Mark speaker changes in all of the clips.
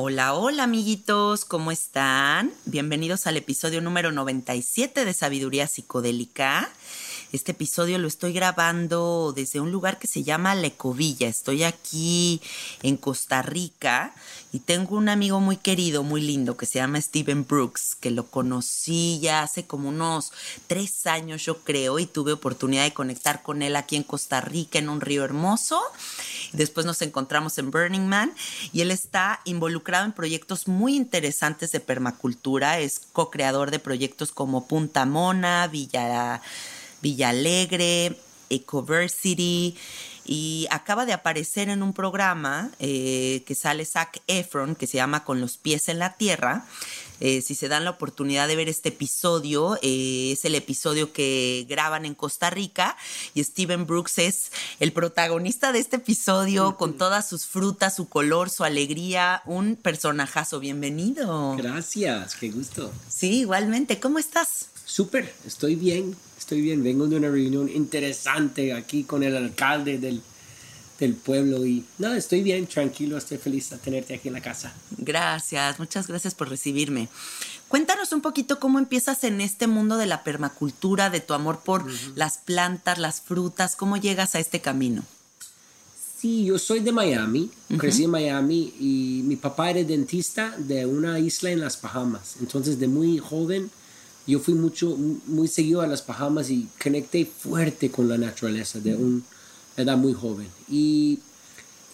Speaker 1: Hola, hola amiguitos, ¿cómo están? Bienvenidos al episodio número 97 de Sabiduría Psicodélica. Este episodio lo estoy grabando desde un lugar que se llama Lecovilla. Estoy aquí en Costa Rica y tengo un amigo muy querido, muy lindo, que se llama Steven Brooks, que lo conocí ya hace como unos tres años, yo creo, y tuve oportunidad de conectar con él aquí en Costa Rica, en un río hermoso. Después nos encontramos en Burning Man y él está involucrado en proyectos muy interesantes de permacultura. Es co-creador de proyectos como Punta Mona, Villa, Villa Alegre, Ecoversity y acaba de aparecer en un programa eh, que sale Zac Efron que se llama Con los pies en la tierra eh, si se dan la oportunidad de ver este episodio, eh, es el episodio que graban en Costa Rica y Steven Brooks es el protagonista de este episodio con todas sus frutas, su color, su alegría, un personajazo. Bienvenido.
Speaker 2: Gracias, qué gusto.
Speaker 1: Sí, igualmente. ¿Cómo estás?
Speaker 2: Súper, estoy bien, estoy bien. Vengo de una reunión interesante aquí con el alcalde del del pueblo y no, estoy bien, tranquilo, estoy feliz de tenerte aquí en la casa.
Speaker 1: Gracias, muchas gracias por recibirme. Cuéntanos un poquito cómo empiezas en este mundo de la permacultura, de tu amor por las plantas, las frutas, cómo llegas a este camino.
Speaker 2: Sí, yo soy de Miami, crecí en Miami y mi papá era dentista de una isla en las Bahamas. Entonces, de muy joven, yo fui mucho, muy seguido a las Bahamas y conecté fuerte con la naturaleza de un edad muy joven. Y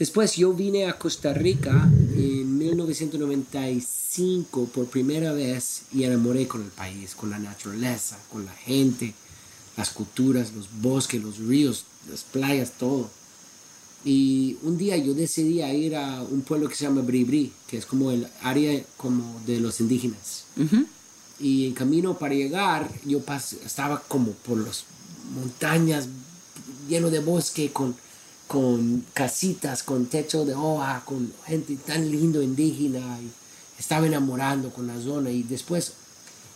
Speaker 2: después yo vine a Costa Rica en 1995 por primera vez y enamoré con el país, con la naturaleza, con la gente, las culturas, los bosques, los ríos, las playas, todo. Y un día yo decidí ir a un pueblo que se llama Bribri, que es como el área como de los indígenas. Y en camino para llegar, yo estaba como por las montañas lleno de bosque con con casitas, con techo de hoja, con gente tan lindo indígena. Y estaba enamorando con la zona y después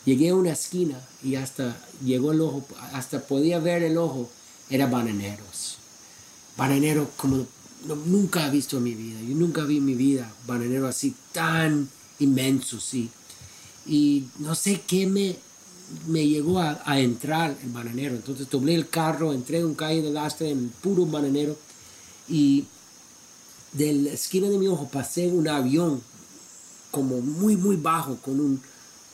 Speaker 2: llegué a una esquina y hasta llegó el ojo, hasta podía ver el ojo, era bananeros. Bananeros como nunca he visto en mi vida. Yo nunca vi en mi vida bananero así tan inmenso, sí. Y no sé qué me, me llegó a, a entrar el bananero. Entonces tomé el carro, entré en un calle de lastre en puro bananero y de la esquina de mi ojo pasé un avión como muy, muy bajo con un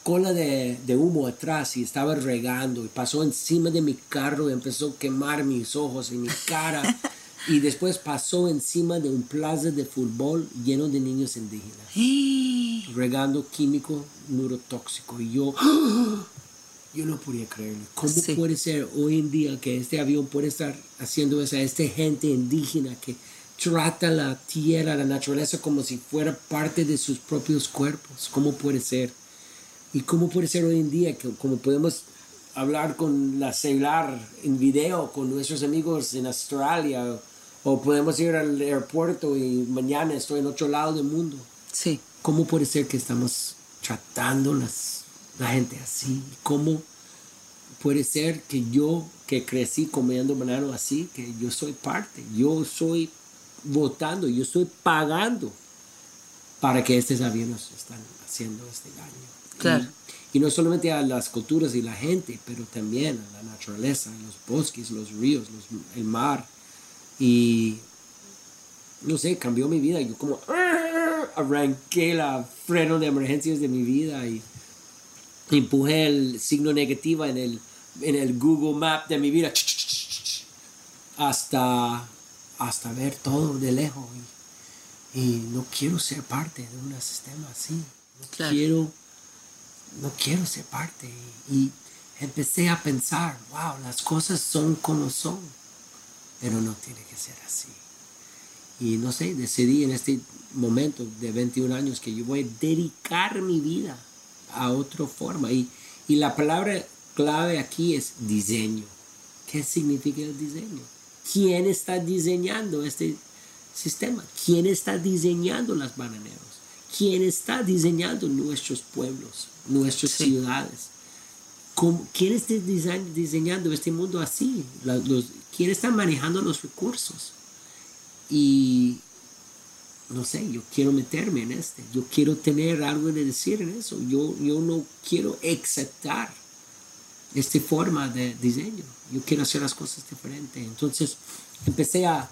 Speaker 2: cola de, de, humo atrás y estaba regando y pasó encima de mi carro y empezó a quemar mis ojos y mi cara y después pasó encima de un plaza de fútbol lleno de niños indígenas. Regando químico neurotóxico. Y yo yo no podía creerlo. Cómo puede ser hoy en día que este avión puede estar haciendo eso a esta gente indígena que trata la tierra la naturaleza como si fuera parte de sus propios cuerpos cómo puede ser y cómo puede ser hoy en día que como podemos hablar con la celular en video con nuestros amigos en Australia o podemos ir al aeropuerto y mañana estoy en otro lado del mundo.
Speaker 1: Sí.
Speaker 2: ¿Cómo puede ser que estamos tratando las, la gente así? ¿Cómo puede ser que yo, que crecí comiendo banano así, que yo soy parte? Yo soy votando, yo estoy pagando para que estos aviones están haciendo este daño.
Speaker 1: Claro.
Speaker 2: Y, y, no solamente a las culturas y la gente, pero también a la naturaleza, los bosques, los ríos, los, el mar y no sé, cambió mi vida. Yo como arranqué la freno de emergencias de mi vida y empujé el signo negativo en el, en el Google Map de mi vida hasta, hasta ver todo de lejos. Y, y no quiero ser parte de un sistema así. No
Speaker 1: Claro.
Speaker 2: quiero, no quiero ser parte. Y, y empecé a pensar, wow, las cosas son como son pero no tiene que ser así. Y no sé, decidí en este momento de 21 años que yo voy a dedicar mi vida a otra forma. Y, y la palabra clave aquí es diseño. ¿Qué significa el diseño? ¿Quién está diseñando este sistema? ¿Quién está diseñando las bananeros? ¿Quién está diseñando nuestros pueblos, nuestras
Speaker 1: Sí.
Speaker 2: ciudades? ¿Cómo- ¿Quién está dise- diseñando este mundo así? Los- ¿Quién está manejando los recursos? Y no sé, yo quiero meterme en este, yo quiero tener algo de decir en eso, yo, yo no quiero aceptar esta forma de diseño, yo quiero hacer las cosas diferentes. Entonces empecé a,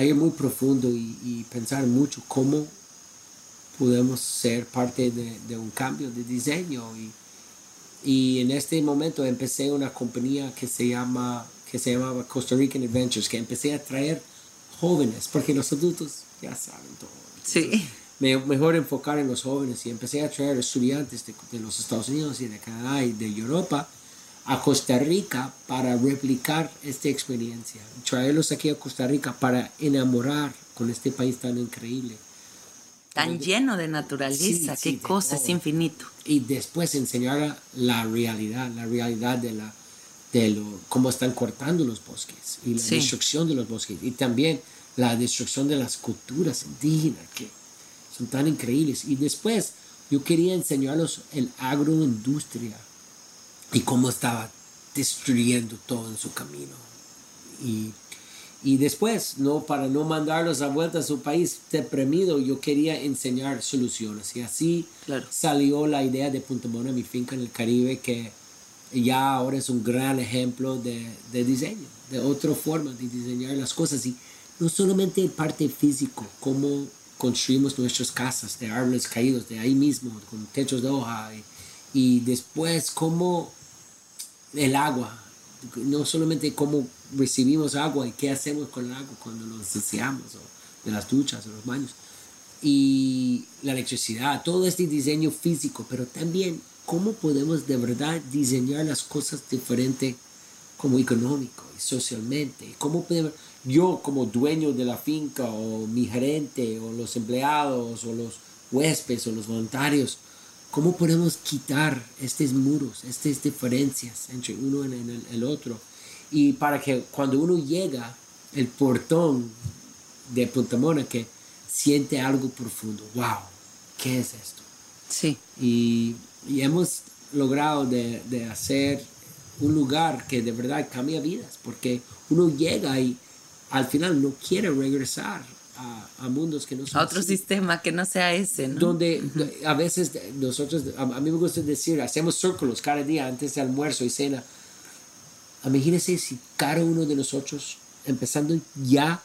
Speaker 2: ir muy profundo y, y pensar mucho cómo podemos ser parte de, de un cambio de diseño y, y en este momento empecé una compañía que se llama que se llamaba Costa Rican Adventures que empecé a traer jóvenes porque los adultos ya saben todo
Speaker 1: Sí.
Speaker 2: me, mejor enfocar en los jóvenes y empecé a traer estudiantes de, de los Estados Unidos y de Canadá y de Europa a Costa Rica para replicar esta experiencia traerlos aquí a Costa Rica para enamorar con este país tan increíble
Speaker 1: Tan lleno de naturaleza,
Speaker 2: Sí, sí,
Speaker 1: qué
Speaker 2: de
Speaker 1: cosa, es infinito.
Speaker 2: y después enseñar la realidad, la realidad de la de lo, cómo están cortando los bosques y la
Speaker 1: Sí.
Speaker 2: destrucción de los bosques y también la destrucción de las culturas indígenas que son tan increíbles y después yo quería enseñarlos el agroindustria y cómo estaba destruyendo todo en su camino y y después, no para no mandarlos a vuelta a su país deprimido, yo quería enseñar soluciones. Y así
Speaker 1: Claro.
Speaker 2: salió la idea de Punta Mona, mi finca en el Caribe, que ya ahora es un gran ejemplo de, de diseño, de otra forma de diseñar las cosas. Y no solamente parte físico, cómo construimos nuestras casas de árboles caídos, de ahí mismo, con techos de hoja. Y, y después cómo el agua, no solamente cómo recibimos agua y qué hacemos con el agua cuando lo deseamos, o de las duchas o los baños, y la electricidad, todo este diseño físico, pero también cómo podemos de verdad diseñar las cosas diferentes como económico y socialmente, cómo yo como dueño de la finca o mi gerente o los empleados o los huéspedes o los voluntarios, ¿Cómo podemos quitar estos muros, estas diferencias entre uno y el, el otro? Y para que cuando uno llega el portón de Punta Mona que siente algo profundo. ¡Wow! ¿Qué es esto?
Speaker 1: Sí.
Speaker 2: Y, y hemos logrado de, de hacer un lugar que de verdad cambia vidas, porque uno llega y al final no quiere regresar a, a mundos que no son
Speaker 1: A otro
Speaker 2: así.
Speaker 1: sistema que no sea ese, ¿no?
Speaker 2: donde a veces nosotros, a, a mí me gusta decir, hacemos círculos cada día antes de almuerzo y cena. Imagínense si cada uno de nosotros, empezando ya,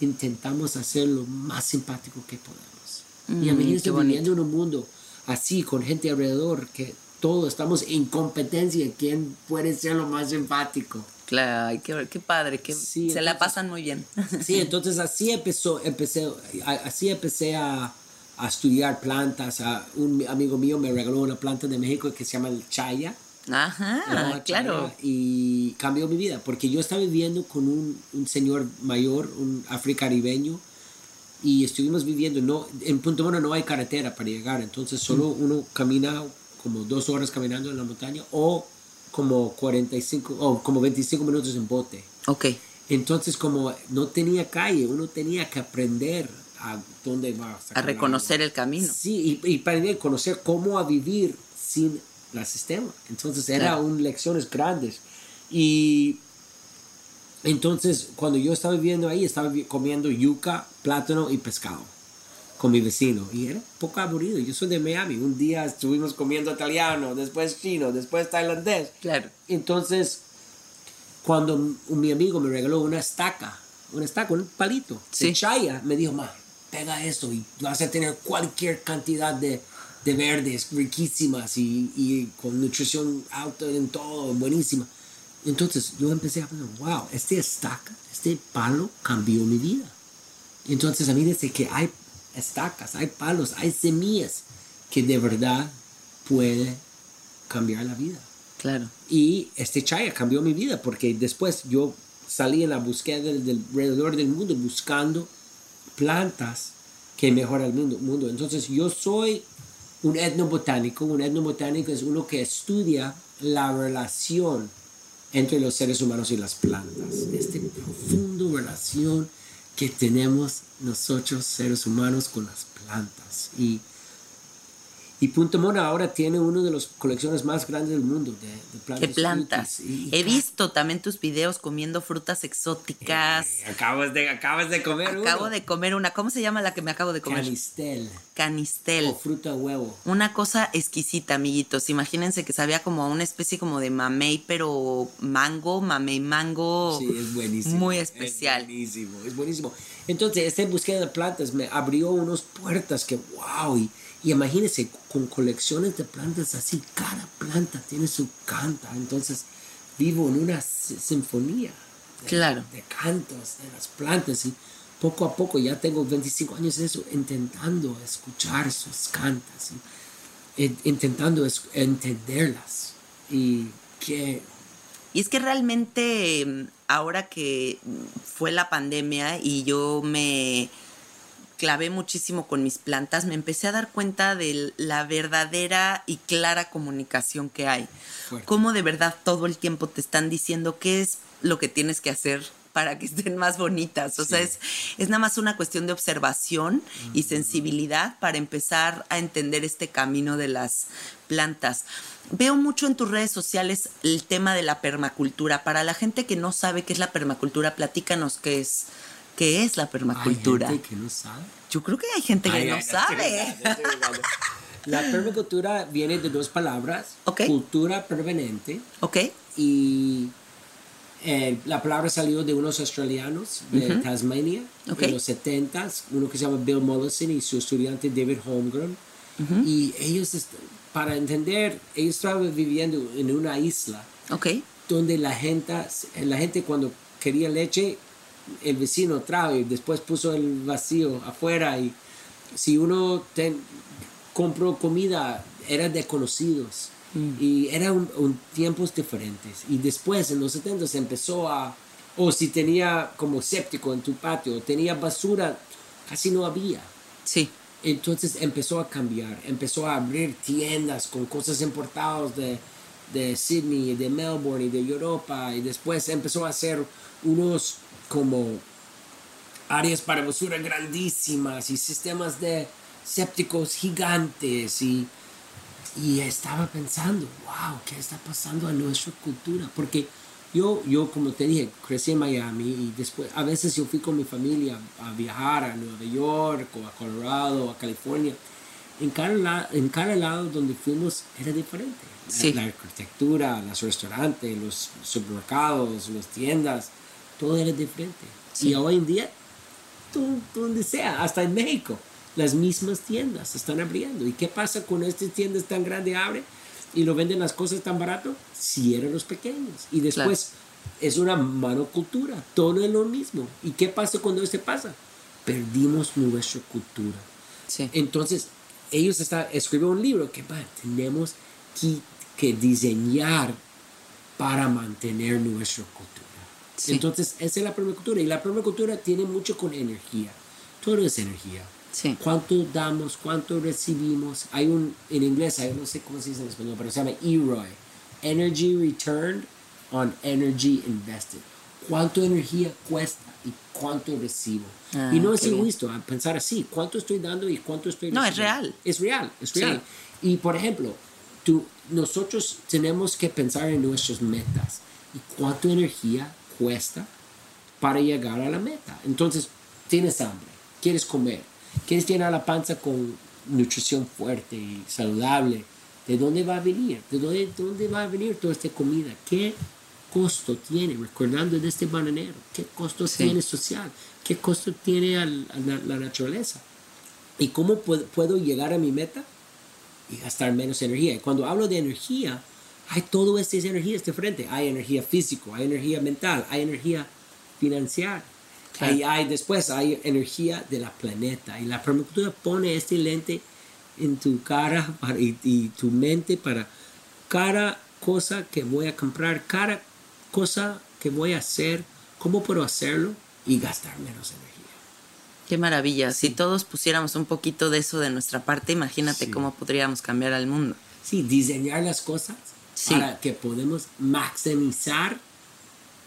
Speaker 2: intentamos hacer lo más simpático que podemos.
Speaker 1: Mm,
Speaker 2: y imagínense viviendo en un mundo así, con gente alrededor, que todos estamos en competencia, quién puede ser lo más simpático.
Speaker 1: Claro, qué, qué padre, que
Speaker 2: Sí,
Speaker 1: se la
Speaker 2: entonces-
Speaker 1: pasan muy bien.
Speaker 2: Sí, entonces así empezó, empecé, así empecé a, a estudiar plantas. A, un amigo mío me regaló una planta de México que se llama el chaya.
Speaker 1: Ajá, claro.
Speaker 2: Y cambió mi vida, porque yo estaba viviendo con un, un señor mayor, un africaribeño, y estuvimos viviendo, no, en Punta Mona no hay carretera para llegar, entonces solo
Speaker 1: Mm.
Speaker 2: uno camina como dos horas caminando en la montaña o como 45 o como 25 minutos en bote.
Speaker 1: Ok,
Speaker 2: Entonces, como no tenía calle, uno tenía que aprender a dónde va a,
Speaker 1: a reconocer el camino.
Speaker 2: Sí, y, y para mí conocer cómo a vivir sin el sistema. Entonces, era
Speaker 1: Claro.
Speaker 2: un lecciones grandes. Y entonces, cuando yo estaba viviendo ahí, estaba comiendo yuca, plátano y pescado con mi vecino. Y era un poco aburrido. Yo soy de Miami. Un día estuvimos comiendo italiano, después chino, después tailandés.
Speaker 1: Claro.
Speaker 2: Entonces, cuando mi amigo me regaló una estaca, una estaca, un palito
Speaker 1: Sí.
Speaker 2: de chaya, me dijo, ma, pega esto y vas a tener cualquier cantidad de, de verdes riquísimas y, y con nutrición alta en todo, buenísima. Entonces yo empecé a pensar, wow, este estaca, este palo cambió mi vida. Entonces a mí desde que hay estacas, hay palos, hay semillas que de verdad puede cambiar la vida.
Speaker 1: Claro.
Speaker 2: Y este chaya cambió mi vida porque después yo salí en la búsqueda del, del- alrededor del mundo buscando plantas que mejoran el mundo, mundo. Entonces yo soy un etnobotánico. Un etnobotánico es uno que estudia la relación entre los seres humanos y las plantas. Esta profunda relación que tenemos nosotros seres humanos con las plantas. Y y Punta Mona ahora tiene una de las colecciones más grandes del mundo de, de plantas.
Speaker 1: ¿Qué plantas?
Speaker 2: frutis. Y- y
Speaker 1: He visto también tus videos comiendo frutas exóticas.
Speaker 2: Eh, acabas, de, acabas de comer
Speaker 1: Acabo
Speaker 2: uno.
Speaker 1: de comer una. ¿Cómo se llama la que me acabo de comer?
Speaker 2: Canistel
Speaker 1: Canistel.
Speaker 2: o fruta huevo.
Speaker 1: Una cosa exquisita, amiguitos. Imagínense que sabía como a una especie como de mamey, pero mango, mamey mango.
Speaker 2: Sí, es buenísimo.
Speaker 1: Muy
Speaker 2: Es
Speaker 1: especial.
Speaker 2: buenísimo, es buenísimo. Entonces, esta búsqueda de plantas me abrió unas puertas que, wow, y, y imagínense, con colecciones de plantas así, cada planta tiene su canta. Entonces, vivo en una si- sinfonía de,
Speaker 1: Claro.
Speaker 2: de cantos de las plantas y poco a poco, ya tengo 25 años de eso, intentando escuchar sus cantas, y, intentando entenderlas. Y que
Speaker 1: Y es que realmente mm, ahora que fue la pandemia y yo me clavé muchísimo con mis plantas, me empecé a dar cuenta de la verdadera y clara comunicación que hay.
Speaker 2: Fuerte.
Speaker 1: Cómo de verdad todo el tiempo te están diciendo qué es lo que tienes que hacer para que estén más bonitas. O sea, es, es nada más una cuestión de observación y sensibilidad para empezar a entender este camino de las plantas. Veo mucho en tus redes sociales el tema de la permacultura. Para la gente que no sabe qué es la permacultura, platícanos qué es, qué es la permacultura.
Speaker 2: hay gente que no sabe.
Speaker 1: Yo creo que hay gente que
Speaker 2: Ay,
Speaker 1: no
Speaker 2: ay,
Speaker 1: sabe.
Speaker 2: La permacultura viene de dos palabras.
Speaker 1: Ok.
Speaker 2: Cultura permanente
Speaker 1: ¿Ok?
Speaker 2: y eh, la palabra salió de unos australianos de Tasmania
Speaker 1: Ok.
Speaker 2: en los 70s, uno que se llama Bill Mollison y su estudiante David Holmgren. Y ellos, para entender, ellos estaban viviendo en una isla
Speaker 1: ¿Ok?
Speaker 2: donde la gente, la gente cuando quería leche, el vecino trajo y después puso el vacío afuera y si uno ten- compró comida era de conocidos y eran un, tiempos diferentes y después en los 70 se empezó a o si tenía como séptico en tu patio tenía basura casi no había
Speaker 1: Sí.
Speaker 2: entonces empezó a cambiar, empezó a abrir tiendas con cosas importadas de, de Sydney, de Melbourne y de Europa. Y después empezó a hacer unos como áreas para basura grandísimas y sistemas de sépticos gigantes y, y estaba pensando, wow, ¿qué está pasando en nuestra cultura? Porque yo, yo, como te dije, crecí en Miami y después, a veces yo fui con mi familia a viajar a Nueva York o a Colorado o a California. En cada, en cada lado donde fuimos era diferente.
Speaker 1: Sí.
Speaker 2: La, arquitectura, los restaurantes, los supermercados, las tiendas, todo era diferente. Y hoy en día, tú, donde sea, hasta en México, las mismas tiendas están abriendo. ¿Y qué pasa con estas tiendas tan grandes abre y lo venden las cosas tan barato? Cierran los pequeños. Y después es una monocultura, todo es lo mismo. ¿Y qué pasa cuando esto pasa? Perdimos nuestra cultura.
Speaker 1: Sí.
Speaker 2: Entonces, ellos están, escriben un libro que tenemos que, que diseñar para mantener nuestra cultura.
Speaker 1: Sí.
Speaker 2: Entonces, esa es la permacultura. Y la permacultura tiene mucho con energía. Todo es energía.
Speaker 1: Sí.
Speaker 2: ¿Cuánto damos? ¿Cuánto recibimos? Hay un, en inglés, hay, no sé cómo se dice en español, pero se llama EROI. Energy Returned on Energy Invested. ¿Cuánto energía cuesta y cuánto recibo?
Speaker 1: Ah,
Speaker 2: y no es egoísta pensar así. ¿Cuánto estoy dando y cuánto estoy
Speaker 1: No, es
Speaker 2: recibiendo?
Speaker 1: real.
Speaker 2: Es real, es
Speaker 1: Sí.
Speaker 2: real. Y por ejemplo, tú, nosotros tenemos que pensar en nuestras metas y cuánto energía cuesta para llegar a la meta. Entonces, tienes hambre, quieres comer, quieres llenar la panza con nutrición fuerte y saludable. ¿De dónde va a venir? ¿De dónde, de dónde va a venir toda esta comida? ¿Qué costo tiene? Recordando de este bananero, ¿qué costo
Speaker 1: Sí.
Speaker 2: tiene social? ¿Qué costo tiene al- a la, la naturaleza? ¿Y cómo puedo, puedo llegar a mi meta? y gastar menos energía. Y cuando hablo de energía, hay todas estas energías diferentes. Hay energía física, hay energía mental, hay energía financiera.
Speaker 1: Claro.
Speaker 2: Hay, hay- después hay energía de la planeta. Y la permacultura pone este lente en tu cara para- y, y tu mente para cada cosa que voy a comprar, cada cosa que voy a hacer, cómo puedo hacerlo y gastar menos energía.
Speaker 1: Qué maravilla. Si todos pusiéramos un poquito de eso de nuestra parte, imagínate
Speaker 2: Sí.
Speaker 1: cómo podríamos cambiar al mundo.
Speaker 2: Sí, diseñar las cosas
Speaker 1: Sí.
Speaker 2: para que podamos maximizar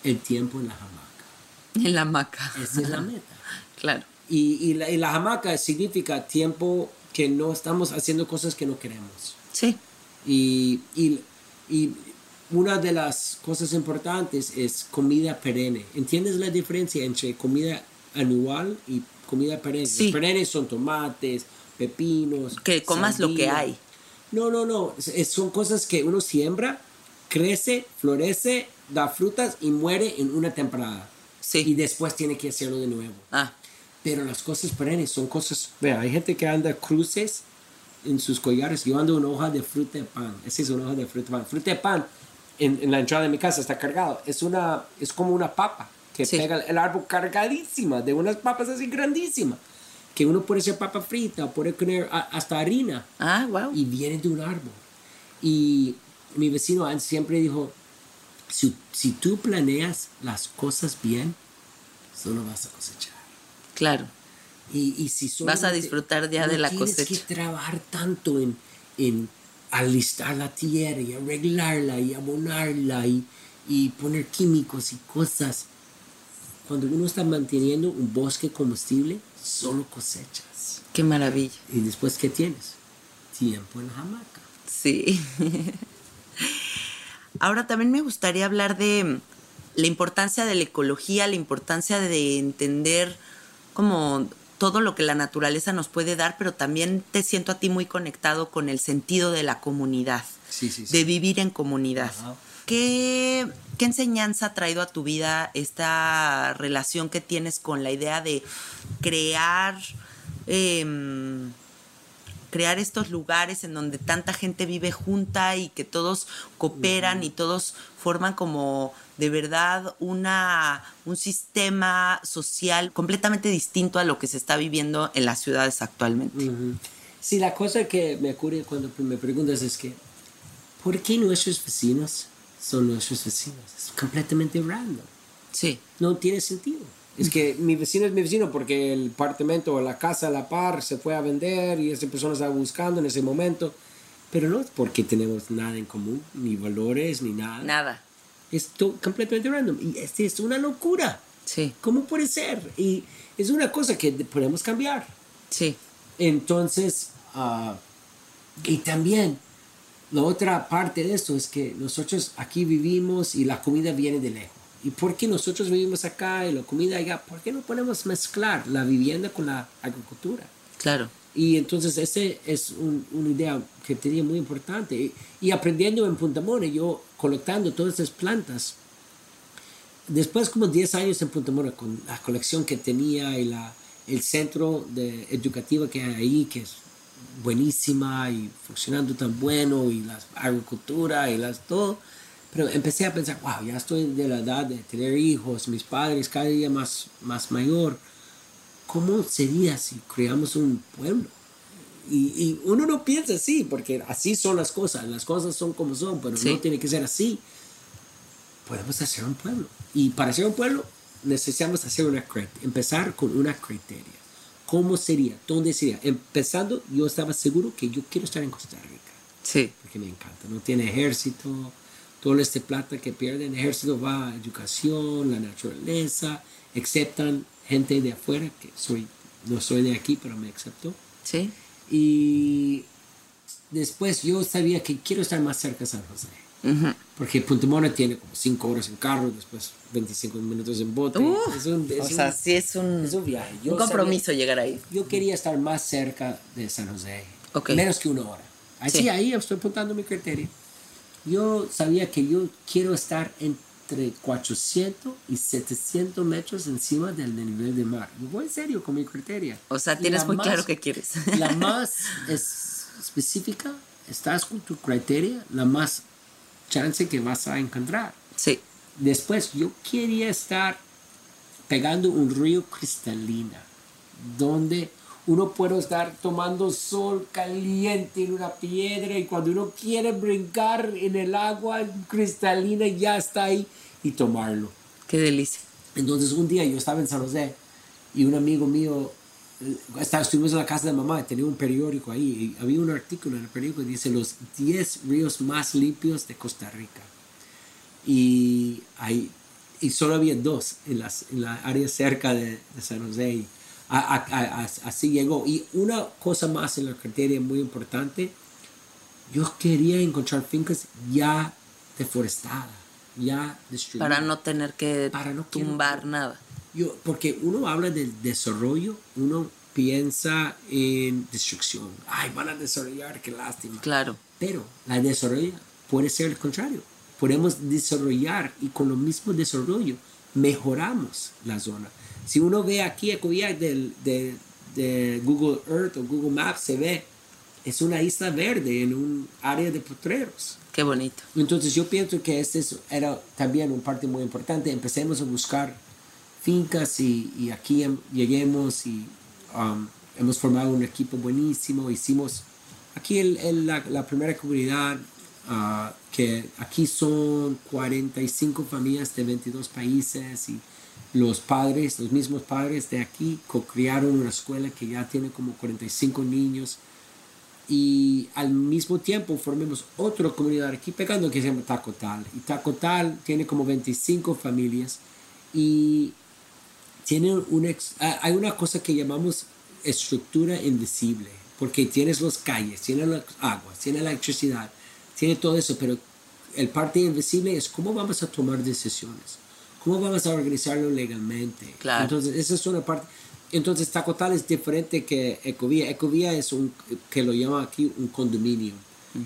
Speaker 2: el tiempo en la hamaca.
Speaker 1: En la hamaca.
Speaker 2: Esa es la meta.
Speaker 1: Claro.
Speaker 2: Y, y la, y la hamaca significa tiempo que no estamos haciendo cosas que no queremos.
Speaker 1: Sí.
Speaker 2: Y, y, y una de las cosas importantes es comida perenne. ¿Entiendes la diferencia entre comida anual y comida perenne?
Speaker 1: Sí.
Speaker 2: Los perennes son tomates, pepinos.
Speaker 1: Que comas lo que hay.
Speaker 2: No, no, no. Es- son cosas que uno siembra, crece, florece, da frutas y muere en una temporada.
Speaker 1: Sí.
Speaker 2: Y después tiene que hacerlo de nuevo.
Speaker 1: Ah,
Speaker 2: Pero las cosas perennes son cosas. Vea, hay gente que anda cruces en sus collares. Yo ando una hoja de fruta de pan. Esa es una hoja de fruta de pan. Fruta de pan en, en la entrada de mi casa está cargado. Es, una, es como una papa que
Speaker 1: Sí.
Speaker 2: pega el árbol cargadísima de unas papas así grandísimas. Que uno puede hacer papa frita, puede poner hasta harina
Speaker 1: ah, wow.
Speaker 2: y viene de un árbol. Y mi vecino siempre dijo, si, si tú planeas las cosas bien, solo vas a cosechar.
Speaker 1: Claro.
Speaker 2: Y, y si
Speaker 1: Vas a disfrutar ya de la
Speaker 2: tienes
Speaker 1: cosecha.
Speaker 2: que trabajar tanto en, en alistar la tierra y arreglarla y abonarla y, y poner químicos y cosas. Cuando uno está manteniendo un bosque combustible, solo cosechas.
Speaker 1: Qué maravilla.
Speaker 2: ¿Y después qué tienes? Tiempo en la hamaca.
Speaker 1: Sí. Ahora también me gustaría hablar de la importancia de la ecología, la importancia de entender como todo lo que la naturaleza nos puede dar, pero también te siento a ti muy conectado con el sentido de la comunidad,
Speaker 2: Sí, sí, sí.
Speaker 1: de vivir en comunidad.
Speaker 2: Ajá.
Speaker 1: ¿Qué, ¿Qué enseñanza ha traído a tu vida esta relación que tienes con la idea de crear, em, crear estos lugares en donde tanta gente vive junta y que todos cooperan y todos forman como de verdad una, un sistema social completamente distinto a lo que se está viviendo en las ciudades actualmente?
Speaker 2: Sí, la cosa que me ocurre cuando me preguntas es que, ¿por qué nuestros vecinos son nuestros vecinos? Es completamente random.
Speaker 1: Sí,
Speaker 2: No tiene sentido. Es que mi vecino es mi vecino porque el apartamento o la casa a la par se fue a vender y esa persona estaba buscando en ese momento. Pero no es porque tenemos nada en común, ni valores, ni nada.
Speaker 1: nada.
Speaker 2: Es completamente random. Y este es una locura.
Speaker 1: Sí.
Speaker 2: ¿Cómo puede ser? Y es una cosa que podemos cambiar.
Speaker 1: Sí.
Speaker 2: Entonces, ah, y también la otra parte de esto es que nosotros aquí vivimos y la comida viene de lejos. ¿Y por qué nosotros vivimos acá y la comida allá? ¿Por qué no podemos mezclar la vivienda con la agricultura?
Speaker 1: Claro.
Speaker 2: Y entonces ese es un- una idea que tenía muy importante. Y, y aprendiendo en Punta Mora, yo colectando todas estas plantas, después como 10 años en Punta Mora, con la colección que tenía y la, el centro de, educativo que hay ahí, que es buenísima y funcionando tan bueno, y la agricultura y las todo, pero empecé a pensar, wow, ya estoy de la edad de tener hijos, mis padres cada día más, más mayor. ¿Cómo sería si creamos un pueblo? Y, y uno no piensa así, porque así son las cosas, las cosas son como son, pero
Speaker 1: Sí.
Speaker 2: no tiene que ser así. Podemos hacer un pueblo. Y para hacer un pueblo necesitamos hacer una empezar con una criteria. ¿Cómo sería? ¿Dónde sería? Empezando, yo estaba seguro que yo quiero estar en Costa Rica
Speaker 1: Sí.
Speaker 2: porque me encanta. No tiene ejército, todo este plata que pierden, ejército va a educación, la naturaleza, aceptan gente de afuera, que soy, no soy de aquí, pero me aceptó.
Speaker 1: Sí.
Speaker 2: Y después yo sabía que quiero estar más cerca de San José,
Speaker 1: Ujú.
Speaker 2: Porque Punta tiene como 5 horas en carro, después 25 minutos en bote.
Speaker 1: Uh,
Speaker 2: es un, es
Speaker 1: o
Speaker 2: un-
Speaker 1: sea, sí es un,
Speaker 2: es un viaje. Yo
Speaker 1: un compromiso
Speaker 2: sabía-
Speaker 1: llegar ahí.
Speaker 2: yo quería estar más cerca de San José.
Speaker 1: Ok.
Speaker 2: Menos que una hora. Así
Speaker 1: Sí.
Speaker 2: ahí estoy apuntando mi criterio. Yo sabía que yo quiero estar entre 400 y 700 metros encima del nivel del mar. Yo voy en serio con mi criterio.
Speaker 1: O sea,
Speaker 2: Y
Speaker 1: tienes muy
Speaker 2: más-
Speaker 1: claro qué quieres.
Speaker 2: La más es- específica, estás con tu criterio, la más chance que vas a encontrar.
Speaker 1: sí.
Speaker 2: Después, yo quería estar pegando un río cristalina, donde uno puede estar tomando sol caliente en una piedra y cuando uno quiere brincar en el agua cristalina ya está ahí y tomarlo.
Speaker 1: Qué delicia.
Speaker 2: Entonces un día yo estaba en San José y un amigo mío, estaba, estuvimos en la casa de mamá, tenía un periódico ahí y había un artículo en el periódico que dice los 10 ríos más limpios de Costa Rica. Y, ahí, y solo había dos en, las, en la área cerca de, de San José. A- a- a- así llegó. Y una cosa más en la criteria muy importante, yo quería encontrar fincas ya deforestadas, ya destruidas.
Speaker 1: Para no tener que
Speaker 2: Para no quiero-
Speaker 1: tumbar nada.
Speaker 2: Yo, porque uno habla del desarrollo, uno piensa en destrucción. Ay, van a desarrollar, qué lástima.
Speaker 1: Claro.
Speaker 2: Pero la desarrollo puede ser el contrario. Podemos desarrollar y con lo mismo desarrollo mejoramos la zona. Si uno ve aquí Ecovía del, de, de Google Earth o Google Maps, se ve, es una isla verde en un área de potreros.
Speaker 1: Qué bonito.
Speaker 2: Entonces yo pienso que este es- era también una parte muy importante. Empecemos a buscar fincas y, y aquí em- lleguemos y um, hemos formado un equipo buenísimo. Hicimos aquí el- el- la, la primera comunidad, ah, que aquí son 45 familias de 22 países y los padres, los mismos padres de aquí, co-criaron una escuela que ya tiene como 45 niños y al mismo tiempo formemos otra comunidad aquí pegando que se llama Tacotal. Y Tacotal tiene como 25 familias y tiene un ex- ah, hay una cosa que llamamos estructura invisible, porque tienes las calles, tienes las aguas, tienes la electricidad, tiene todo eso, pero el parte invisible es cómo vamos a tomar decisiones, cómo vamos a organizarlo legalmente.
Speaker 1: Claro.
Speaker 2: Entonces, esa es una parte. Entonces, Tacotal es diferente que Ecovía. Ecovía es un, que lo llama aquí un condominio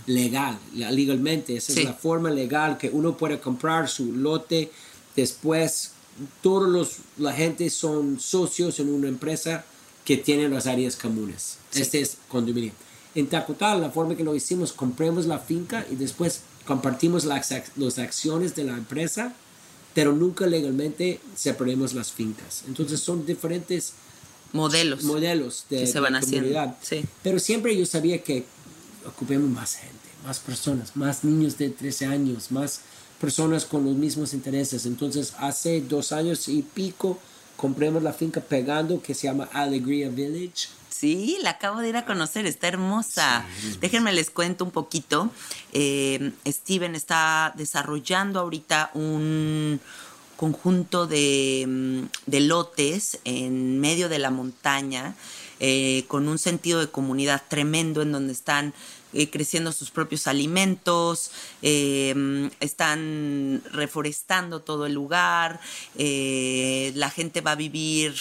Speaker 2: legal, la- legalmente. Esa
Speaker 1: Sí.
Speaker 2: es la forma legal que uno puede comprar su lote. Después, todos los, la gente son socios en una empresa que tiene las áreas comunes. Este es condominio. En Tacotal, la forma que lo hicimos, compramos la finca y después compartimos las, las acciones de la empresa, pero nunca legalmente separemos las fincas. Entonces son diferentes
Speaker 1: Modelos.
Speaker 2: modelos de,
Speaker 1: que se van haciendo. Sí.
Speaker 2: Pero siempre yo sabía que ocupemos más gente, más personas, más niños de 13 años, más personas con los mismos intereses. Entonces, hace dos años y pico, compramos la finca pegando que se llama Alegría Village.
Speaker 1: Sí, la acabo de ir a conocer, está hermosa. Déjenme les cuento un poquito. Eh, Steven está desarrollando ahorita un, conjunto de, mm, de lotes en medio de la montaña, eh, con un sentido de comunidad tremendo en donde están eh, creciendo sus propios alimentos, eh, mm, están reforestando todo el lugar, la gente va a vivir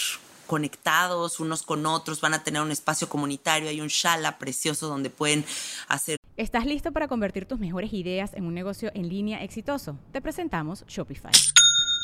Speaker 1: conectados unos con otros, van a tener un espacio comunitario, hay un shala precioso donde pueden hacer...
Speaker 3: ¿Estás listo para convertir tus mejores ideas en un negocio en línea exitoso? Te presentamos Shopify.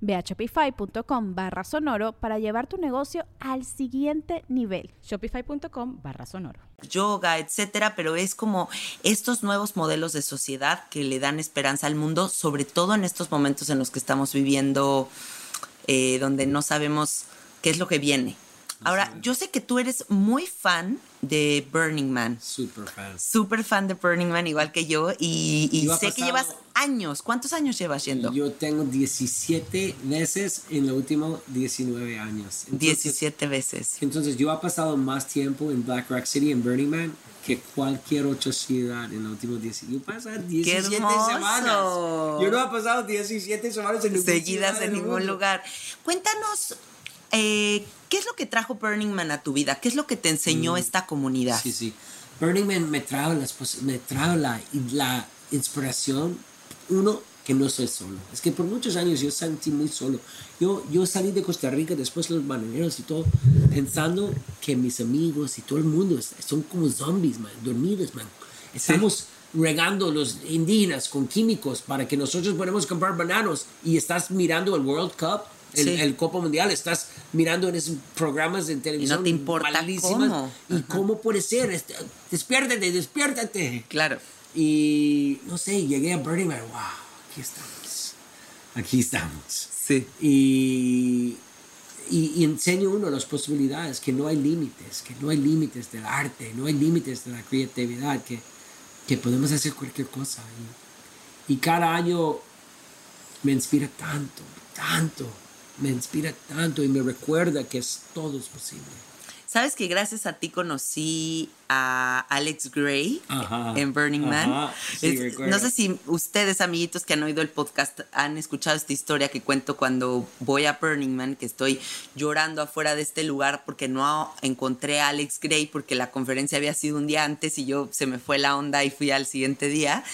Speaker 3: Ve a shopify.com barra sonoro para llevar tu negocio al siguiente nivel. Shopify.com barra sonoro.
Speaker 1: Yoga, etcétera, pero es como estos nuevos modelos de sociedad que le dan esperanza al mundo, sobre todo en estos momentos en los que estamos viviendo, eh, donde no sabemos qué es lo que viene. Ahora, yo sé que tú eres muy fan de Burning Man.
Speaker 2: Super fan.
Speaker 1: Super fan de Burning Man, igual que yo. Y, sé que llevas años. ¿Cuántos años llevas yendo?
Speaker 2: Yo tengo 17 veces en los últimos 19 años.
Speaker 1: 17 veces.
Speaker 2: Entonces, yo he pasado más tiempo en Black Rock City, en Burning Man, que cualquier otra ciudad en los últimos 10 Yo pasado 17 semanas. Yo no he pasado 17 semanas en
Speaker 1: Seguidas en ningún lugar. Cuéntanos eh, ¿qué es lo que trajo Burning Man a tu vida? ¿Qué es lo que te enseñó mm. esta comunidad?
Speaker 2: Sí, sí. Burning Man me trajo, las, me trajo la, la inspiración, uno, que no soy solo. Es que por muchos años yo sentí muy solo. Yo, yo salí de Costa Rica, después los bananeros y todo, pensando que mis amigos y todo el mundo son como zombies, man, dormidos, man. Estamos regando los indígenas con químicos para que nosotros podamos comprar bananos y estás mirando el World Cup el, Copa Mundial, estás mirando en esos programas de televisión.
Speaker 1: Y no te importa cómo.
Speaker 2: ¿Y cómo puede ser? Este, despiértate, despiértate.
Speaker 1: Claro.
Speaker 2: Y no sé, llegué a Burning Man, wow, aquí estamos. Aquí estamos.
Speaker 1: Sí.
Speaker 2: Y, y, enseño uno las posibilidades, que no hay límites, que no hay límites del arte, no hay límites de la creatividad, que, que podemos hacer cualquier cosa. Y, y cada año me inspira tanto, tanto me inspira tanto y me recuerda que es, todo es posible.
Speaker 1: Sabes que gracias a ti conocí a Alex Gray en Burning Man. no sé si ustedes, amiguitos que han oído el podcast, han escuchado esta historia que cuento cuando voy a Burning Man, que estoy llorando afuera de este lugar porque no encontré a Alex Gray porque la conferencia había sido un día antes y yo se me fue la onda y fui al siguiente día.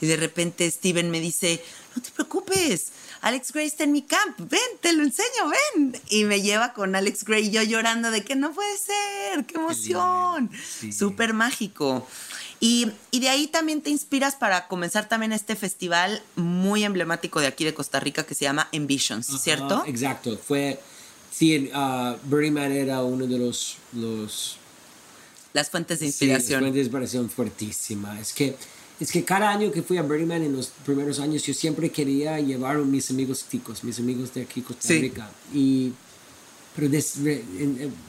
Speaker 1: Y de repente Steven me dice, no te preocupes, Alex Gray está en mi camp, ven, te lo enseño, ven. Y me lleva con Alex Gray yo llorando de que no puede ser, qué emoción, súper mágico. Y, de ahí también te inspiras para comenzar también este festival muy emblemático de aquí de Costa Rica que se llama Envisions, ¿cierto?
Speaker 2: Exacto, fue, sí, uh, Burning Man era uno de los, los...
Speaker 1: Las fuentes de inspiración. Sí, las
Speaker 2: fuentes de inspiración fuertísima. Es que es que cada año que fui a Burning Man en los primeros años, yo siempre quería llevar a mis amigos ticos, mis amigos de aquí, Costa Rica. Y, pero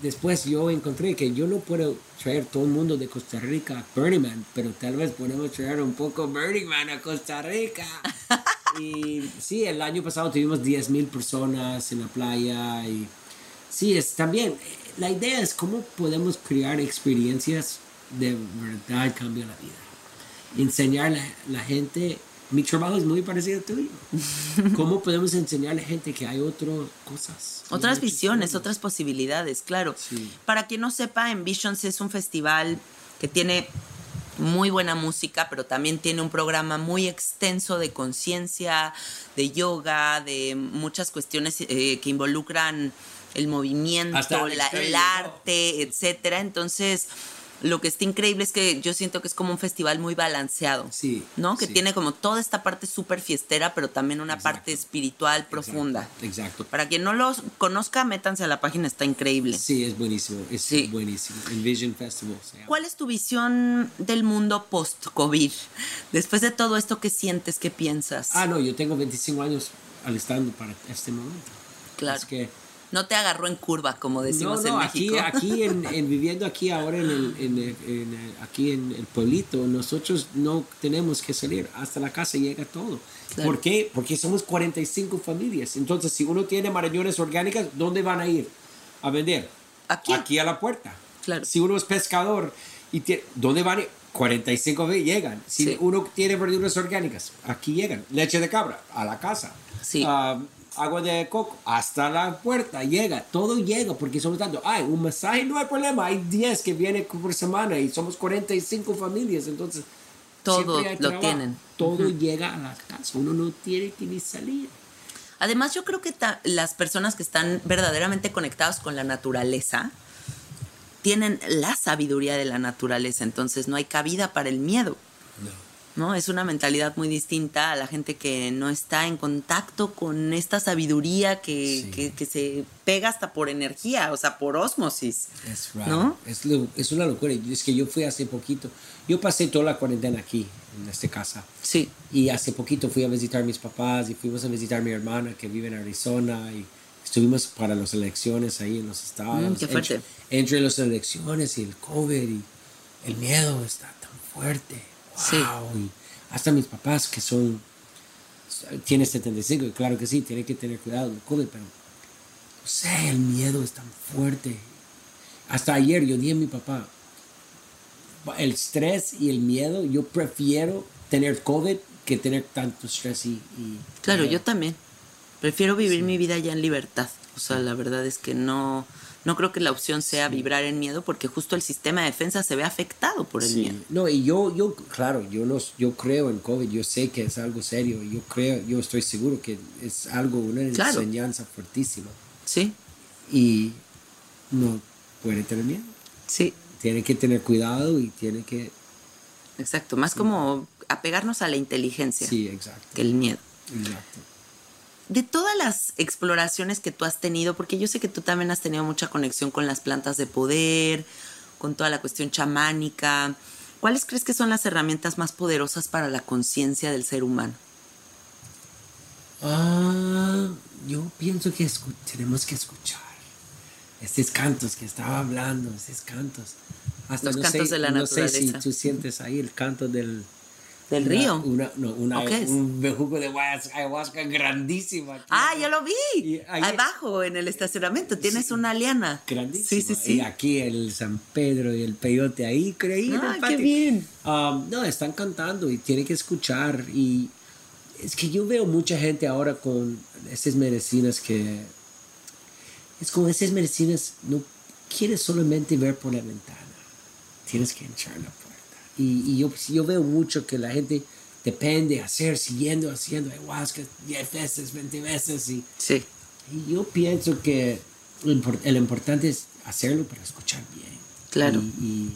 Speaker 2: después yo encontré que yo no puedo traer todo el mundo de Costa Rica a Burning Man, pero tal vez podemos traer un poco Burning Man a Costa Rica. y sí, el año pasado tuvimos 10.000 personas en la playa. Y sí, es también, la idea es cómo podemos crear experiencias de verdad cambia la vida enseñar a la, gente. Mi trabajo es muy parecido a tuyo. ¿Cómo podemos enseñar a la gente que hay otras cosas?
Speaker 1: Otras visiones, otras posibilidades, claro. Para quien no sepa, Envisions es un festival que tiene muy buena música, pero también tiene un programa muy extenso de conciencia, de yoga, de muchas cuestiones eh, que involucran el movimiento, el arte, etcétera. Entonces, lo que está increíble es que yo siento que es como un festival muy balanceado.
Speaker 2: Sí,
Speaker 1: ¿No? Que
Speaker 2: sí.
Speaker 1: tiene como toda esta parte súper fiestera, pero también una
Speaker 2: Exacto.
Speaker 1: parte espiritual profunda.
Speaker 2: Exacto, exacto.
Speaker 1: Para quien no los conozca, métanse a la página, está increíble.
Speaker 2: Sí, es buenísimo, es
Speaker 1: Sí.
Speaker 2: buenísimo. Envision Festival.
Speaker 1: ¿Cuál es tu visión del mundo post-COVID? Después de todo esto, ¿qué sientes? ¿Qué piensas?
Speaker 2: Ah, no, yo tengo 25 años alistando para este momento.
Speaker 1: Claro.
Speaker 2: Es que
Speaker 1: No te agarró en curva, como decimos
Speaker 2: no, no,
Speaker 1: en
Speaker 2: aquí,
Speaker 1: México.
Speaker 2: aquí en, en viviendo aquí ahora en el, en el- en el- aquí en el pueblito, nosotros no tenemos que salir, hasta la casa llega todo.
Speaker 1: Claro.
Speaker 2: ¿Por qué? Porque somos 45 familias. Entonces, si uno tiene marañones orgánicas, ¿dónde van a ir a vender?
Speaker 1: Aquí.
Speaker 2: Aquí a la puerta.
Speaker 1: Claro.
Speaker 2: Si uno es pescador, y tiene, ¿dónde van a ir? 45 veces llegan. Si
Speaker 1: Sí.
Speaker 2: uno tiene verduras orgánicas, aquí llegan. Leche de cabra, a la casa.
Speaker 1: Sí.
Speaker 2: Ah, agua de coco, hasta la puerta llega. Todo llega porque somos tanto. Ay, un masaje no hay problema. Hay 10 que vienen por semana y somos 45 familias. Entonces,
Speaker 1: Todo
Speaker 2: hay
Speaker 1: lo
Speaker 2: trabajo.
Speaker 1: tienen.
Speaker 2: Todo llega a la casa. Uno no tiene que ni salir.
Speaker 1: Además, yo creo que las personas que están verdaderamente conectadas con la naturaleza tienen la sabiduría de la naturaleza, entonces no hay cabida para el miedo. ¿No? Es una mentalidad muy distinta a la gente que no está en contacto con esta sabiduría que,
Speaker 2: Sí.
Speaker 1: que- que se pega hasta por energía, o sea, por osmosis. ¿No?
Speaker 2: Es, lo- es una locura. Es que yo fui hace poquito. Yo pasé toda la cuarentena aquí, en esta casa.
Speaker 1: Sí,
Speaker 2: Y hace poquito fui a visitar a mis papás y fuimos a visitar a mi hermana que vive en Arizona y estuvimos para las elecciones ahí en los estados.
Speaker 1: Mm, qué fuerte.
Speaker 2: Entre, entre las elecciones y el COVID y el miedo está tan fuerte.
Speaker 1: Sí.
Speaker 2: Wow. Hasta mis papás que son, tiene 75 y claro que sí, tiene que tener cuidado del COVID, pero no sé, el miedo es tan fuerte. Hasta ayer yo dije a mi papá, el estrés y el miedo, yo prefiero tener COVID que tener tanto estrés y... y-
Speaker 1: claro, yo también. Prefiero vivir mi vida ya en libertad. O sea, la verdad es que no, no creo que la opción sea vibrar en miedo porque justo el sistema de defensa se ve afectado por el
Speaker 2: Sí.
Speaker 1: miedo.
Speaker 2: No, y yo, yo, claro, yo, no, yo creo en COVID, yo sé que es algo serio, yo creo, yo estoy seguro que es algo, una
Speaker 1: Claro.
Speaker 2: enseñanza fuertísima.
Speaker 1: Sí,
Speaker 2: Y no puede tener miedo.
Speaker 1: sí,
Speaker 2: Tiene que tener cuidado y tiene que...
Speaker 1: exacto. Más como apegarnos a la inteligencia
Speaker 2: Sí, exacto.
Speaker 1: que el miedo.
Speaker 2: Exacto.
Speaker 1: De todas las exploraciones que tú has tenido, porque yo sé que tú también has tenido mucha conexión con las plantas de poder, con toda la cuestión chamánica, ¿cuáles crees que son las herramientas más poderosas para la conciencia del ser humano?
Speaker 2: Ah, yo pienso que tenemos que escuchar estos cantos que estaba hablando, estos cantos. Hasta
Speaker 1: Los
Speaker 2: no
Speaker 1: cantos
Speaker 2: sé,
Speaker 1: de la
Speaker 2: no sé si
Speaker 1: naturaleza.
Speaker 2: tú sientes ahí el canto del...
Speaker 1: ¿Del río?
Speaker 2: Una, una,
Speaker 1: ¿O qué es?
Speaker 2: un bejuco de ayahuasca, grandísima. aquí.
Speaker 1: Ah, ya lo vi.
Speaker 2: Y ahí-
Speaker 1: Abajo en el estacionamiento tienes una liana.
Speaker 2: Grandísima.
Speaker 1: Sí, sí,
Speaker 2: Y
Speaker 1: sí.
Speaker 2: aquí el San Pedro y el peyote ahí.
Speaker 1: Ay,
Speaker 2: Pati.
Speaker 1: qué bien.
Speaker 2: Um, no, están cantando y tiene que escuchar. Y es que yo veo mucha gente ahora con esas medicinas que. Es como esas medicinas, no quieres solamente ver por la ventana, tienes que entrar a la puerta. Y, y yo, yo veo mucho que la gente depende hacer, siguiendo, haciendo ayahuasca 10 veces, 20 veces. Y,
Speaker 1: Sí,
Speaker 2: y yo pienso que lo, lo importante es hacerlo para escuchar bien.
Speaker 1: Claro.
Speaker 2: Y, y-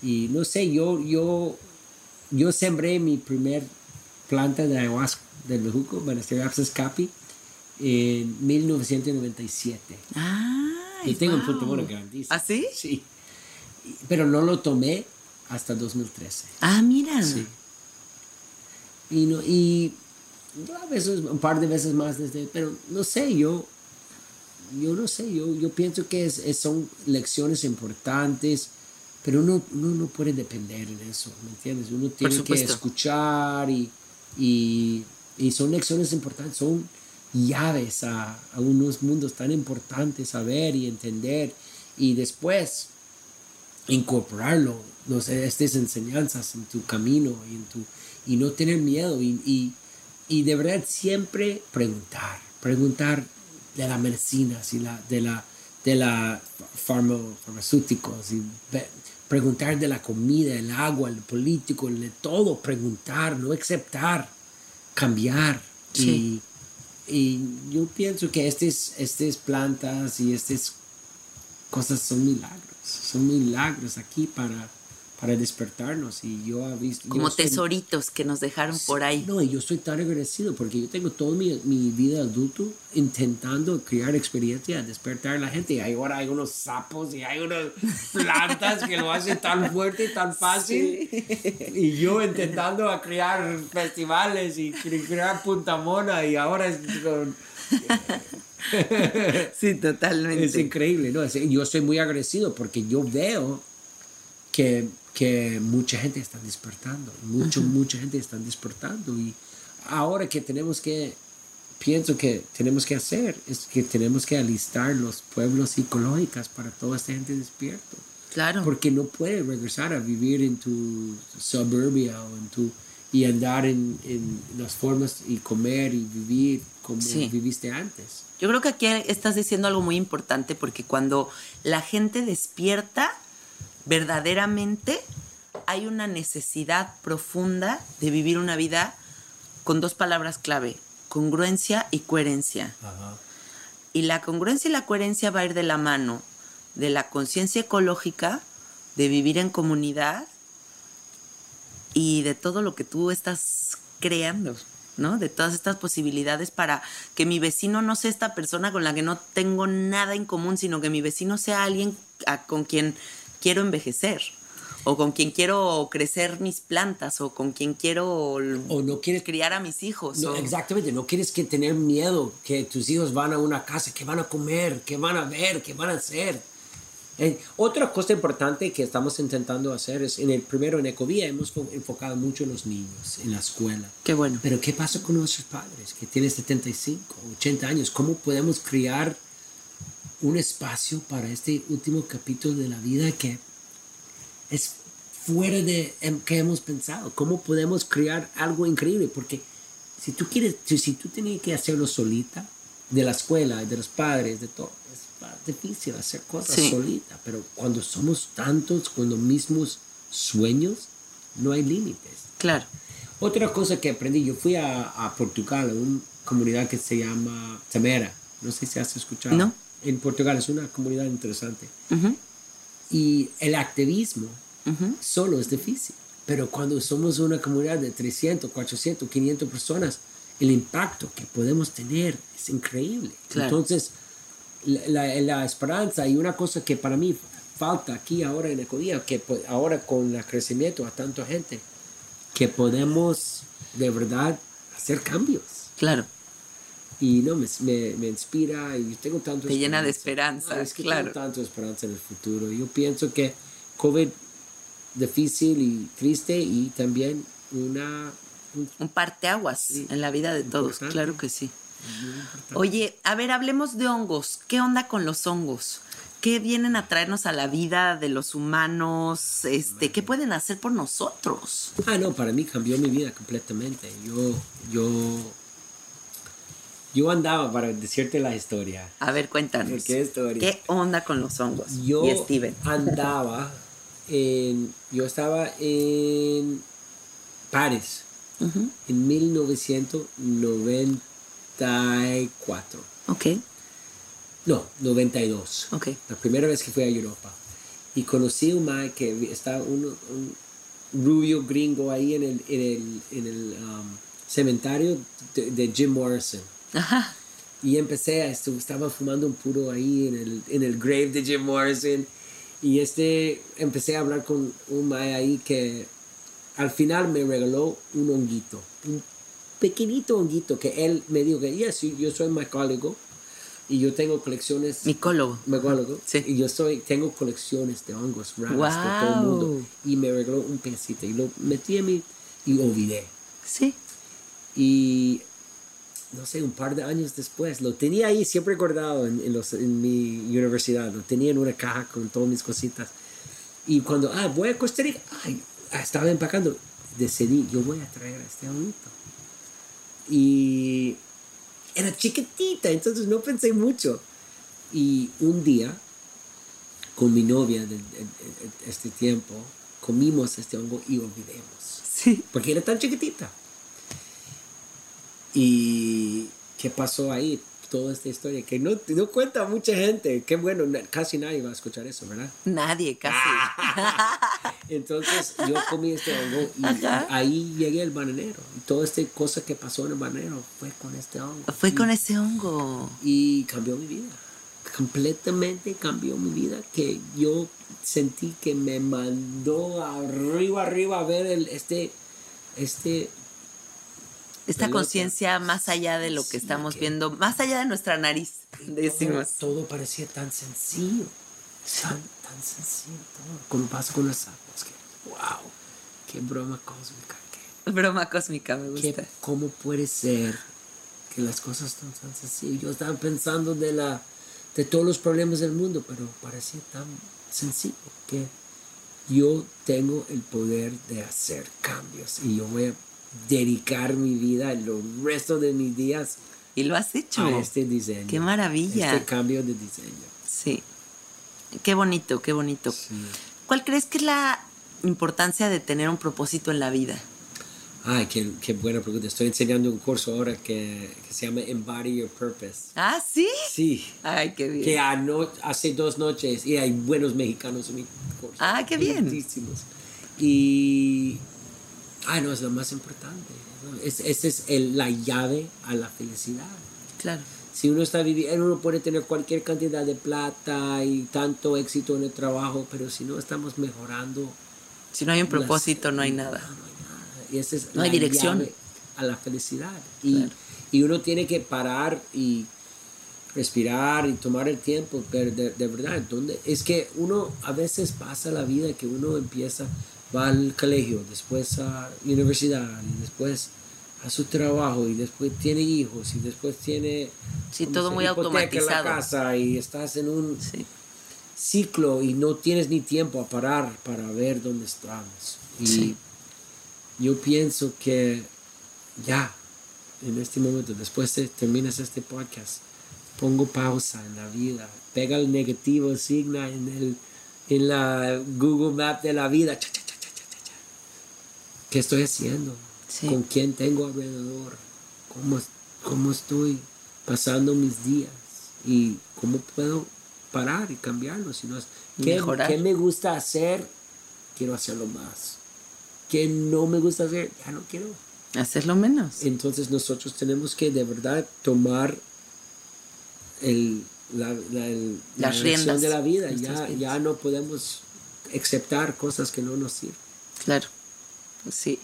Speaker 2: y no sé, yo, yo, yo sembré mi primer planta de ayahuasca del Bejuco, Banasterapsis capi, en 1997.
Speaker 1: Ay,
Speaker 2: y tengo un
Speaker 1: wow.
Speaker 2: punto bueno grandísimo.
Speaker 1: ¿Ah, sí?
Speaker 2: Sí. Pero no lo tomé hasta 2013.
Speaker 1: Ah, mira.
Speaker 2: Sí. Y, no, y a veces, un par de veces más desde, pero no sé, yo, yo no sé, yo, yo pienso que es, es- son lecciones importantes, pero uno, uno no puede depender en eso, ¿me entiendes? Uno tiene que escuchar y, y, y son lecciones importantes, son llaves a, a unos mundos tan importantes a ver y entender y después incorporarlo, no sé, estas enseñanzas en tu camino y, en tu, y no tener miedo y, y, y de verdad siempre preguntar, preguntar de las medicinas y la, de la de la farmo- farmacéuticos y preguntar de la comida, el agua, el político, el de todo, preguntar, no aceptar, cambiar
Speaker 1: Sí.
Speaker 2: y, y yo pienso que estas estas plantas y estas cosas son milagros, son milagros aquí para, para despertarnos y yo he visto...
Speaker 1: Como
Speaker 2: estoy-
Speaker 1: tesoritos que nos dejaron por ahí.
Speaker 2: No, y yo estoy tan agradecido porque yo tengo toda mi, mi vida adulto intentando crear experiencia, despertar a la gente. Y ahora hay unos sapos y hay unas plantas que lo hacen tan fuerte y tan fácil. Y yo intentando a crear festivales y cre- crear Punta Mona y ahora es con-
Speaker 1: Sí, totalmente.
Speaker 2: es increíble, ¿no? Yo soy muy agradecido porque yo veo que, que mucha gente está despertando, mucho, mucha gente está despertando y ahora que tenemos que, pienso que tenemos que hacer es que tenemos que alistar los pueblos psicológicos para toda esta gente despierto.
Speaker 1: Claro.
Speaker 2: Porque no puedes regresar a vivir en tu suburbia o en tu y andar en, en las formas y comer y vivir como
Speaker 1: Sí.
Speaker 2: viviste antes.
Speaker 1: Yo creo que aquí estás diciendo algo muy importante porque cuando la gente despierta, verdaderamente hay una necesidad profunda de vivir una vida con dos palabras clave, congruencia y coherencia. Y la congruencia y la coherencia va a ir de la mano de la conciencia ecológica, de vivir en comunidad y de todo lo que tú estás creando, ¿no? De todas estas posibilidades para que mi vecino no sea esta persona con la que no tengo nada en común, sino que mi vecino sea alguien a- con quien quiero envejecer o con quien quiero crecer mis plantas o con quien quiero
Speaker 2: O no quieres
Speaker 1: criar a mis hijos.
Speaker 2: No,
Speaker 1: o-
Speaker 2: exactamente, no quieres que tener miedo que tus hijos van a una casa, que van a comer, que van a ver, que van a hacer. Eh, otra cosa importante que estamos intentando hacer es, en el primero en Ecovía hemos fo- enfocado mucho en los niños, en la escuela.
Speaker 1: Qué bueno.
Speaker 2: Pero ¿qué pasa con nuestros padres que tienen 75, 80 años? ¿Cómo podemos crear un espacio para este último capítulo de la vida que es fuera de em, que hemos pensado? ¿Cómo podemos crear algo increíble? Porque si tú quieres, si, si tú tienes que hacerlo solita, de la escuela, de los padres, de todo, más difícil hacer cosas
Speaker 1: Sí.
Speaker 2: solita. Pero cuando somos tantos con los mismos sueños, no hay límites.
Speaker 1: Claro.
Speaker 2: Otra cosa que aprendí, yo fui a, a Portugal, a una comunidad que se llama Tamera. No sé si has escuchado.
Speaker 1: No.
Speaker 2: En Portugal es una comunidad interesante.
Speaker 1: Ujú,
Speaker 2: Y el activismo
Speaker 1: ujú.
Speaker 2: solo es difícil. Pero cuando somos una comunidad de 300, 400, 500 personas, el impacto que podemos tener es increíble.
Speaker 1: Claro.
Speaker 2: Entonces, la, la- la esperanza y una cosa que para mí falta aquí ahora en Ecodía, que po- ahora con el crecimiento a tanta gente, que podemos de verdad hacer cambios.
Speaker 1: Claro.
Speaker 2: Y no, me, me, me inspira y tengo tanto
Speaker 1: Te llena de esperanza,
Speaker 2: No, es que
Speaker 1: claro.
Speaker 2: tengo tanto esperanza en el futuro. Yo pienso que COVID difícil y triste y también una... un-
Speaker 1: Un parteaguas
Speaker 2: Sí.
Speaker 1: en la vida de todos, claro que sí. Oye, a ver, hablemos de hongos. ¿Qué onda con los hongos? ¿Qué vienen a traernos a la vida de los humanos? Este, ¿Qué pueden hacer por nosotros?
Speaker 2: Ah, no, para mí cambió mi vida completamente. Yo, yo, yo andaba para decirte la historia.
Speaker 1: A ver, cuéntanos.
Speaker 2: ¿Qué historia?
Speaker 1: ¿Qué onda con los hongos?
Speaker 2: Yo
Speaker 1: y Steven.
Speaker 2: andaba en, yo estaba en París
Speaker 1: Ujú,
Speaker 2: en 1994.
Speaker 1: Ok,
Speaker 2: No, 92.
Speaker 1: ok.
Speaker 2: La primera vez que fui a Europa. Y conocí a un man que estaba un, un rubio gringo ahí en el, en el, en el um, cementerio de, de Jim Morrison.
Speaker 1: Ajá.
Speaker 2: Y empecé a, estaba fumando un puro ahí en el, en el grave de Jim Morrison. Y este, empecé a hablar con un mae ahí que al final me regaló un honguito. Un pequeñito honguito que él me dijo que, yeah, sí, yo soy micólogo y yo tengo colecciones
Speaker 1: Micólogo.
Speaker 2: micólogo.
Speaker 1: Sí.
Speaker 2: Y yo soy, tengo colecciones de hongos raros de todo el mundo.
Speaker 1: Wow.
Speaker 2: Y me regaló un pedacito y lo metí en mi y olvidé.
Speaker 1: Sí.
Speaker 2: Y no sé, un par de años después, lo tenía ahí siempre guardado en, en los, en mi universidad, lo tenía en una caja con todas mis cositas. Y cuando, ah, voy a Costa Rica, ay, estaba empacando, decidí, yo voy a traer a este honguito. Y era chiquitita, entonces no pensé mucho. Y un día, con mi novia de, de- de- de este tiempo, comimos este hongo y olvidemos
Speaker 1: Sí.
Speaker 2: porque era tan chiquitita. ¿Y qué pasó ahí? Toda esta historia que no, no cuenta mucha gente. Qué bueno, casi nadie va a escuchar eso, ¿verdad?
Speaker 1: Nadie, casi.
Speaker 2: Entonces yo comí este hongo y ahí llegué al bananero. Y toda esta cosa que pasó en el bananero fue con este hongo.
Speaker 1: Fue con ese hongo.
Speaker 2: Y cambió mi vida. Completamente cambió mi vida. Que yo sentí que me mandó arriba, arriba a ver el, este, este
Speaker 1: esta conciencia más allá de lo que estamos viendo, más allá de nuestra nariz, decimos.
Speaker 2: Todo, parecía tan sencillo, tan, tan sencillo como pasa con las aguas. Que, wow, qué broma cósmica.
Speaker 1: Qué, broma cósmica, me gusta.
Speaker 2: ¿Cómo puede ser que las cosas tan sencillas? Yo estaba pensando de, la, de todos los problemas del mundo, pero parecía tan sencillo que yo tengo el poder de hacer cambios y yo voy a dedicar mi vida, el resto de mis días.
Speaker 1: Y lo has hecho.
Speaker 2: A este diseño.
Speaker 1: Qué maravilla.
Speaker 2: Este cambio de diseño.
Speaker 1: Sí. Qué bonito, qué bonito. ¿Cuál crees que es la importancia de tener un propósito en la vida?
Speaker 2: Ay, qué, qué, buena pregunta. Estoy enseñando un curso ahora que, que, se llama Embody Your Purpose.
Speaker 1: Ah, sí.
Speaker 2: Sí.
Speaker 1: Ay, qué bien.
Speaker 2: Que hace dos noches y hay buenos mexicanos en mi curso.
Speaker 1: Ah, qué bien.
Speaker 2: Y Ah, no, es lo más importante. Esa es, es el, la llave a la felicidad.
Speaker 1: Claro.
Speaker 2: Si uno está viviendo, uno puede tener cualquier cantidad de plata y tanto éxito en el trabajo, pero si no estamos mejorando.
Speaker 1: Si no hay un propósito, no hay nada.
Speaker 2: No, hay nada. Y esa es
Speaker 1: no hay dirección.
Speaker 2: a la felicidad. Y, y, uno tiene que parar y respirar y tomar el tiempo, pero de, de verdad, ¿dónde? es que uno a veces pasa la vida que uno empieza va al colegio, después a universidad, y después a su trabajo, y después tiene hijos, y después tiene...
Speaker 1: Sí, todo muy automatizado.
Speaker 2: la casa, y estás en un ciclo y no tienes ni tiempo a parar para ver dónde estamos. Y yo pienso que ya, en este momento, después de terminas este podcast, pongo pausa en la vida, pega el negativo, signa en el en la Google Map de la vida. ¿Qué estoy haciendo? ¿Con quién tengo alrededor? ¿Cómo, ¿Cómo estoy pasando mis días? ¿Y cómo puedo parar y cambiarlo? Si no es, ¿qué, ¿Qué me gusta hacer? Quiero hacerlo más. ¿Qué no me gusta hacer? Ya no quiero.
Speaker 1: Hacerlo menos.
Speaker 2: Entonces nosotros tenemos que de verdad tomar el, la, la,
Speaker 1: Las riendas
Speaker 2: de la vida. Ya, ya no podemos aceptar cosas que no nos sirven.
Speaker 1: Claro. Sí.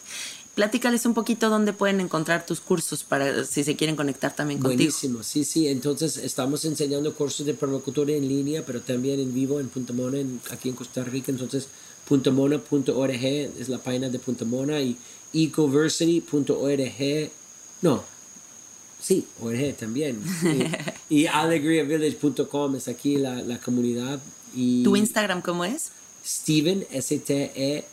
Speaker 1: Platícales un poquito dónde pueden encontrar tus cursos para si se quieren conectar también contigo.
Speaker 2: Buenísimo, sí, sí. Entonces estamos enseñando cursos de permacultura en línea, pero también en vivo en Punta Mona, aquí en Costa Rica. Entonces, puntamona.org es la página de Punta Mona y ecoversity.org. No, sí, org también. y, y alegriavillage.com es aquí la, la comunidad. Y
Speaker 1: ¿Tu Instagram cómo es?
Speaker 2: Steven, S-T-E-P-H-E-N-R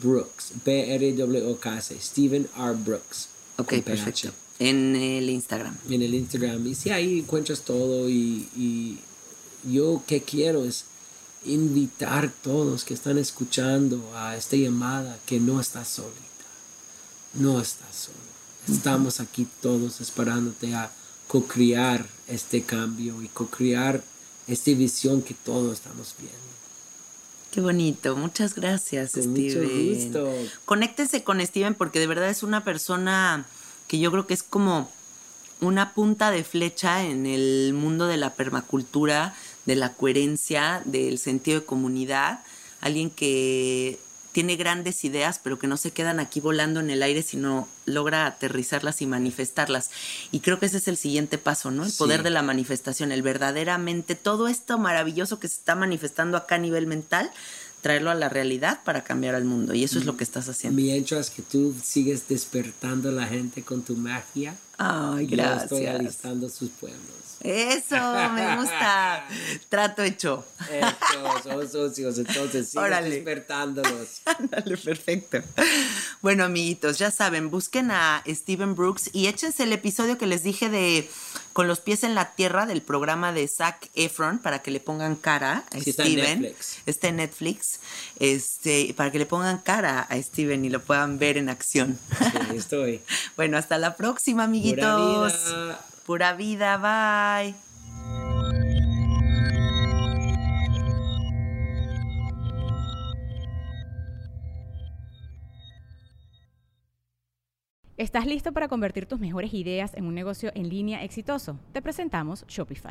Speaker 2: Brooks. B-R-W-O-K-S. Steven R. Brooks.
Speaker 1: Ok, perfecto. En el Instagram.
Speaker 2: En el Instagram. Y sí, ahí encuentras todo. Y, y yo que quiero es invitar a todos que están escuchando a esta llamada que no estás solita. No estás solo. Estamos aquí todos esperándote a co-crear este cambio y co-crear esta visión que todos estamos viendo.
Speaker 1: Qué bonito, muchas gracias,
Speaker 2: con
Speaker 1: Steven.
Speaker 2: Mucho gusto.
Speaker 1: Conéctense con Steven porque de verdad es una persona que yo creo que es como una punta de flecha en el mundo de la permacultura, de la coherencia, del sentido de comunidad, alguien que tiene grandes ideas, pero que no se quedan aquí volando en el aire, sino logra aterrizarlas y manifestarlas. Y creo que ese es el siguiente paso, ¿no? El poder de la manifestación, el verdaderamente todo esto maravilloso que se está manifestando acá a nivel mental, traerlo a la realidad para cambiar al mundo. Y eso es lo que estás haciendo.
Speaker 2: Mientras que tú sigues despertando a la gente con tu magia,
Speaker 1: Ay, gracias.
Speaker 2: Yo estoy alistando sus pueblos.
Speaker 1: Eso, me gusta. Trato hecho.
Speaker 2: Eso, somos socios, entonces sigue despertándolos.
Speaker 1: Ándale, perfecto. Bueno, amiguitos, ya saben, busquen a Steven Brooks y échense el episodio que les dije de Con los pies en la tierra del programa de Zac Efron para que le pongan cara a Steven. Está en Netflix. Está en Netflix. Este, para que le pongan cara a Steven y lo puedan ver en acción.
Speaker 2: Sí, estoy.
Speaker 1: bueno, hasta la próxima, amiguitos amiguitos.
Speaker 2: Pura vida.
Speaker 1: Bye.
Speaker 3: ¿Estás listo para convertir tus mejores ideas en un negocio en línea exitoso? Te presentamos Shopify.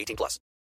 Speaker 4: 18 plus.